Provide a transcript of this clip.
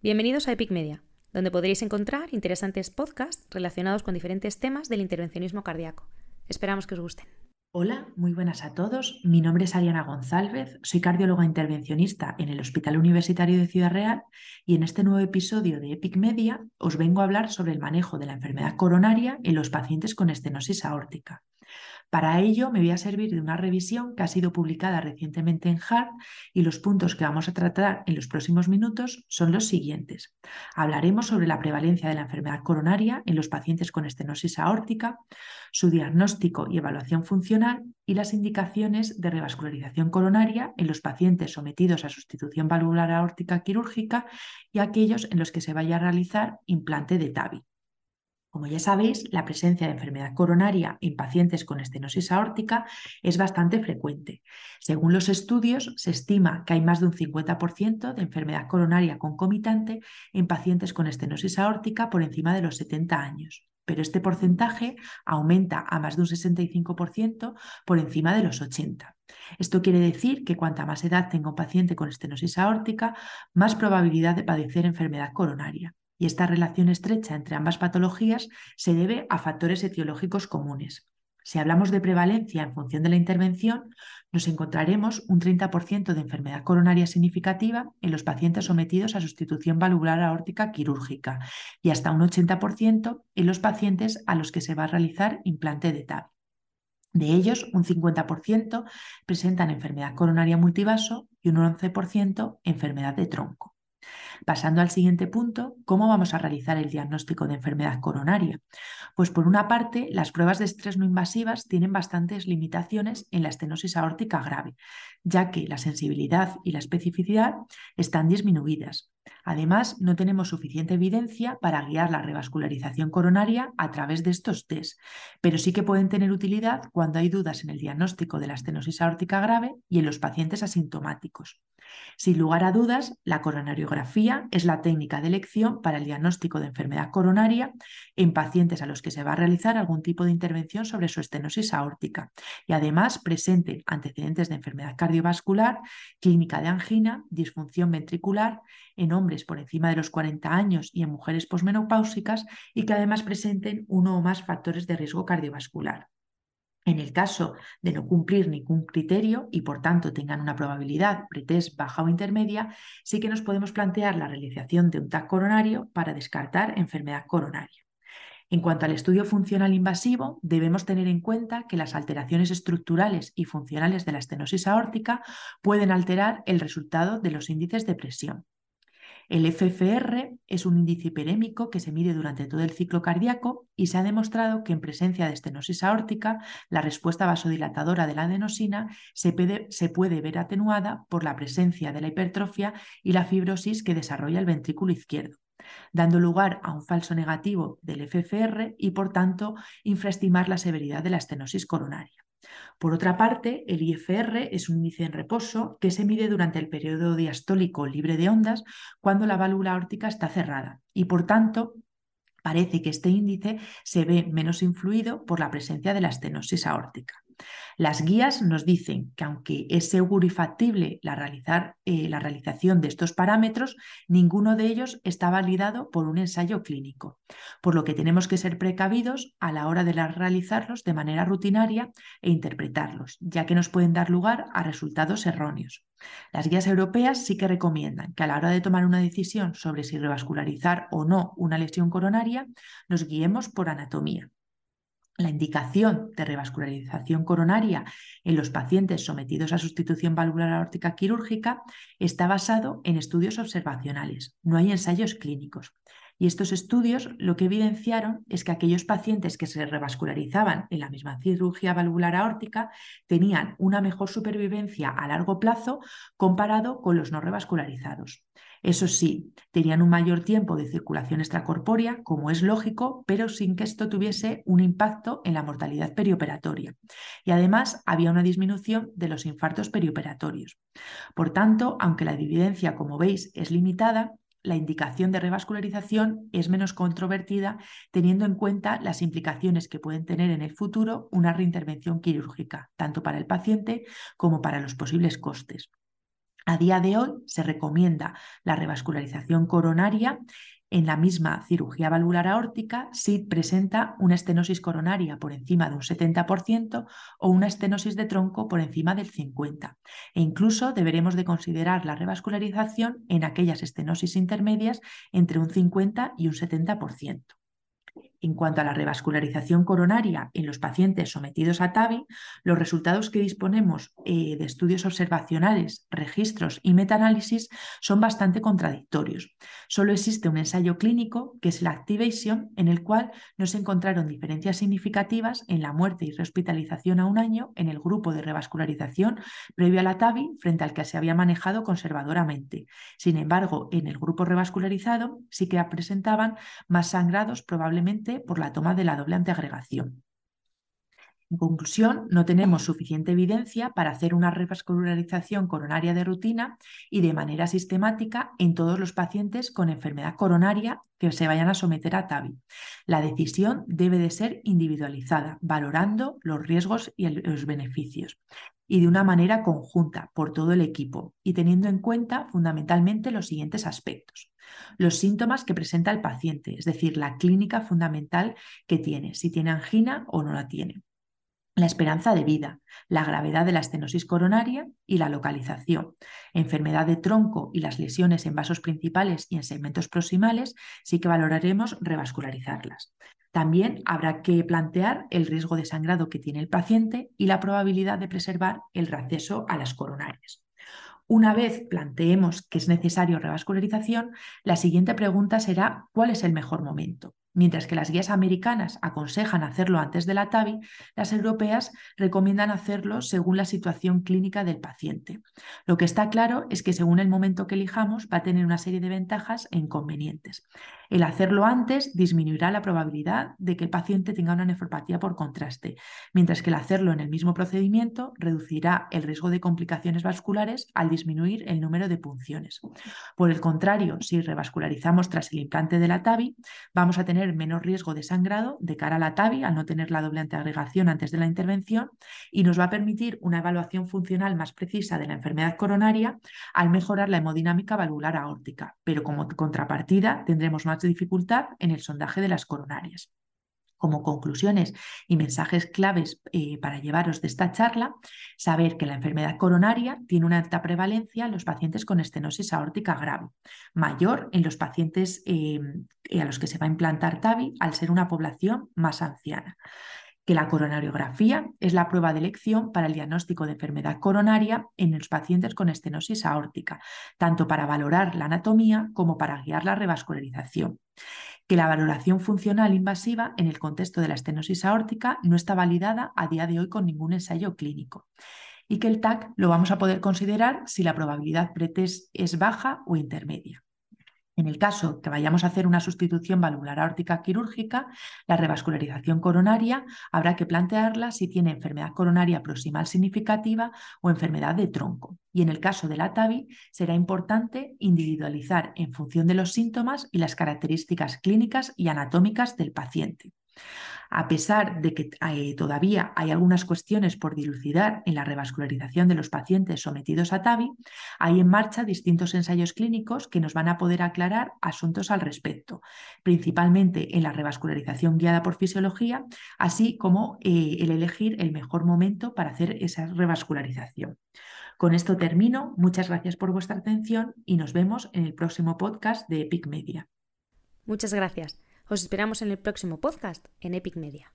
Bienvenidos a Epic Media, donde podréis encontrar interesantes podcasts relacionados con diferentes temas del intervencionismo cardíaco. Esperamos que os gusten. Hola, muy buenas a todos. Mi nombre es Ariana González, soy cardióloga intervencionista en el Hospital Universitario de Ciudad Real y en este nuevo episodio de Epic Media os vengo a hablar sobre el manejo de la enfermedad coronaria en los pacientes con estenosis aórtica. Para ello me voy a servir de una revisión que ha sido publicada recientemente en Heart y los puntos que vamos a tratar en los próximos minutos son los siguientes. Hablaremos sobre la prevalencia de la enfermedad coronaria en los pacientes con estenosis aórtica, su diagnóstico y evaluación funcional y las indicaciones de revascularización coronaria en los pacientes sometidos a sustitución valvular aórtica quirúrgica y aquellos en los que se vaya a realizar implante de TAVI. Como ya sabéis, la presencia de enfermedad coronaria en pacientes con estenosis aórtica es bastante frecuente. Según los estudios, se estima que hay más de un 50% de enfermedad coronaria concomitante en pacientes con estenosis aórtica por encima de los 70 años. Pero este porcentaje aumenta a más de un 65% por encima de los 80. Esto quiere decir que cuanta más edad tenga un paciente con estenosis aórtica, más probabilidad de padecer enfermedad coronaria y esta relación estrecha entre ambas patologías se debe a factores etiológicos comunes. Si hablamos de prevalencia en función de la intervención, nos encontraremos un 30% de enfermedad coronaria significativa en los pacientes sometidos a sustitución valvular aórtica quirúrgica y hasta un 80% en los pacientes a los que se va a realizar implante de TAV. De ellos, un 50% presentan enfermedad coronaria multivaso y un 11% enfermedad de tronco. Pasando al siguiente punto, ¿cómo vamos a realizar el diagnóstico de enfermedad coronaria? Pues por una parte, las pruebas de estrés no invasivas tienen bastantes limitaciones en la estenosis aórtica grave, ya que la sensibilidad y la especificidad están disminuidas. Además, no tenemos suficiente evidencia para guiar la revascularización coronaria a través de estos test, pero sí que pueden tener utilidad cuando hay dudas en el diagnóstico de la estenosis aórtica grave y en los pacientes asintomáticos. Sin lugar a dudas, la coronariografía es la técnica de elección para el diagnóstico de enfermedad coronaria en pacientes a los que se va a realizar algún tipo de intervención sobre su estenosis aórtica y además presente antecedentes de enfermedad cardiovascular, clínica de angina, disfunción ventricular en hombres por encima de los 40 años y en mujeres posmenopáusicas y que además presenten uno o más factores de riesgo cardiovascular. En el caso de no cumplir ningún criterio y por tanto tengan una probabilidad pretest baja o intermedia, sí que nos podemos plantear la realización de un TAC coronario para descartar enfermedad coronaria. En cuanto al estudio funcional invasivo, debemos tener en cuenta que las alteraciones estructurales y funcionales de la estenosis aórtica pueden alterar el resultado de los índices de presión. El FFR es un índice hiperémico que se mide durante todo el ciclo cardíaco y se ha demostrado que en presencia de estenosis aórtica, la respuesta vasodilatadora de la adenosina se puede, se puede ver atenuada por la presencia de la hipertrofia y la fibrosis que desarrolla el ventrículo izquierdo dando lugar a un falso negativo del FFR y, por tanto, infraestimar la severidad de la estenosis coronaria. Por otra parte, el IFR es un índice en reposo que se mide durante el periodo diastólico libre de ondas cuando la válvula aórtica está cerrada y por tanto parece que este índice se ve menos influido por la presencia de la estenosis aórtica. Las guías nos dicen que aunque es seguro y factible la, realizar, eh, la realización de estos parámetros, ninguno de ellos está validado por un ensayo clínico, por lo que tenemos que ser precavidos a la hora de realizarlos de manera rutinaria e interpretarlos, ya que nos pueden dar lugar a resultados erróneos. Las guías europeas sí que recomiendan que a la hora de tomar una decisión sobre si revascularizar o no una lesión coronaria, nos guiemos por anatomía. La indicación de revascularización coronaria en los pacientes sometidos a sustitución valvular aórtica quirúrgica está basado en estudios observacionales, no hay ensayos clínicos. Y estos estudios lo que evidenciaron es que aquellos pacientes que se revascularizaban en la misma cirugía valvular aórtica tenían una mejor supervivencia a largo plazo comparado con los no revascularizados. Eso sí, tenían un mayor tiempo de circulación extracorpórea, como es lógico, pero sin que esto tuviese un impacto en la mortalidad perioperatoria. Y además había una disminución de los infartos perioperatorios. Por tanto, aunque la evidencia, como veis, es limitada, la indicación de revascularización es menos controvertida teniendo en cuenta las implicaciones que pueden tener en el futuro una reintervención quirúrgica, tanto para el paciente como para los posibles costes. A día de hoy se recomienda la revascularización coronaria en la misma cirugía valvular aórtica si presenta una estenosis coronaria por encima de un 70% o una estenosis de tronco por encima del 50%. E incluso deberemos de considerar la revascularización en aquellas estenosis intermedias entre un 50 y un 70%. En cuanto a la revascularización coronaria en los pacientes sometidos a TAVI, los resultados que disponemos eh, de estudios observacionales, registros y metaanálisis son bastante contradictorios. Solo existe un ensayo clínico, que es el Activation, en el cual no se encontraron diferencias significativas en la muerte y rehospitalización a un año en el grupo de revascularización previo a la TAVI frente al que se había manejado conservadoramente. Sin embargo, en el grupo revascularizado sí que presentaban más sangrados probablemente por la toma de la doble antiagregación. En conclusión, no tenemos suficiente evidencia para hacer una revascularización coronaria de rutina y de manera sistemática en todos los pacientes con enfermedad coronaria que se vayan a someter a TAVI. La decisión debe de ser individualizada, valorando los riesgos y los beneficios y de una manera conjunta por todo el equipo y teniendo en cuenta fundamentalmente los siguientes aspectos. Los síntomas que presenta el paciente, es decir, la clínica fundamental que tiene, si tiene angina o no la tiene. La esperanza de vida, la gravedad de la estenosis coronaria y la localización, enfermedad de tronco y las lesiones en vasos principales y en segmentos proximales, sí que valoraremos revascularizarlas. También habrá que plantear el riesgo de sangrado que tiene el paciente y la probabilidad de preservar el reacceso a las coronarias. Una vez planteemos que es necesario revascularización, la siguiente pregunta será ¿cuál es el mejor momento? Mientras que las guías americanas aconsejan hacerlo antes de la TAVI, las europeas recomiendan hacerlo según la situación clínica del paciente. Lo que está claro es que según el momento que elijamos va a tener una serie de ventajas e inconvenientes. El hacerlo antes disminuirá la probabilidad de que el paciente tenga una nefropatía por contraste, mientras que el hacerlo en el mismo procedimiento reducirá el riesgo de complicaciones vasculares al disminuir el número de punciones. Por el contrario, si revascularizamos tras el implante de la TAVI, vamos a tener menos riesgo de sangrado de cara a la TAVI al no tener la doble antiagregación antes de la intervención y nos va a permitir una evaluación funcional más precisa de la enfermedad coronaria al mejorar la hemodinámica valvular aórtica, pero como contrapartida tendremos más dificultad en el sondaje de las coronarias. Como conclusiones y mensajes claves eh, para llevaros de esta charla, saber que la enfermedad coronaria tiene una alta prevalencia en los pacientes con estenosis aórtica grave, mayor en los pacientes eh, a los que se va a implantar TAVI al ser una población más anciana que la coronariografía es la prueba de elección para el diagnóstico de enfermedad coronaria en los pacientes con estenosis aórtica, tanto para valorar la anatomía como para guiar la revascularización. Que la valoración funcional invasiva en el contexto de la estenosis aórtica no está validada a día de hoy con ningún ensayo clínico y que el TAC lo vamos a poder considerar si la probabilidad pretest es baja o intermedia. En el caso que vayamos a hacer una sustitución valvular aórtica quirúrgica, la revascularización coronaria habrá que plantearla si tiene enfermedad coronaria proximal significativa o enfermedad de tronco. Y en el caso de la TAVI será importante individualizar en función de los síntomas y las características clínicas y anatómicas del paciente. A pesar de que eh, todavía hay algunas cuestiones por dilucidar en la revascularización de los pacientes sometidos a TAVI, hay en marcha distintos ensayos clínicos que nos van a poder aclarar asuntos al respecto, principalmente en la revascularización guiada por fisiología, así como eh, el elegir el mejor momento para hacer esa revascularización. Con esto termino. Muchas gracias por vuestra atención y nos vemos en el próximo podcast de Epic Media. Muchas gracias. Os esperamos en el próximo podcast en Epic Media.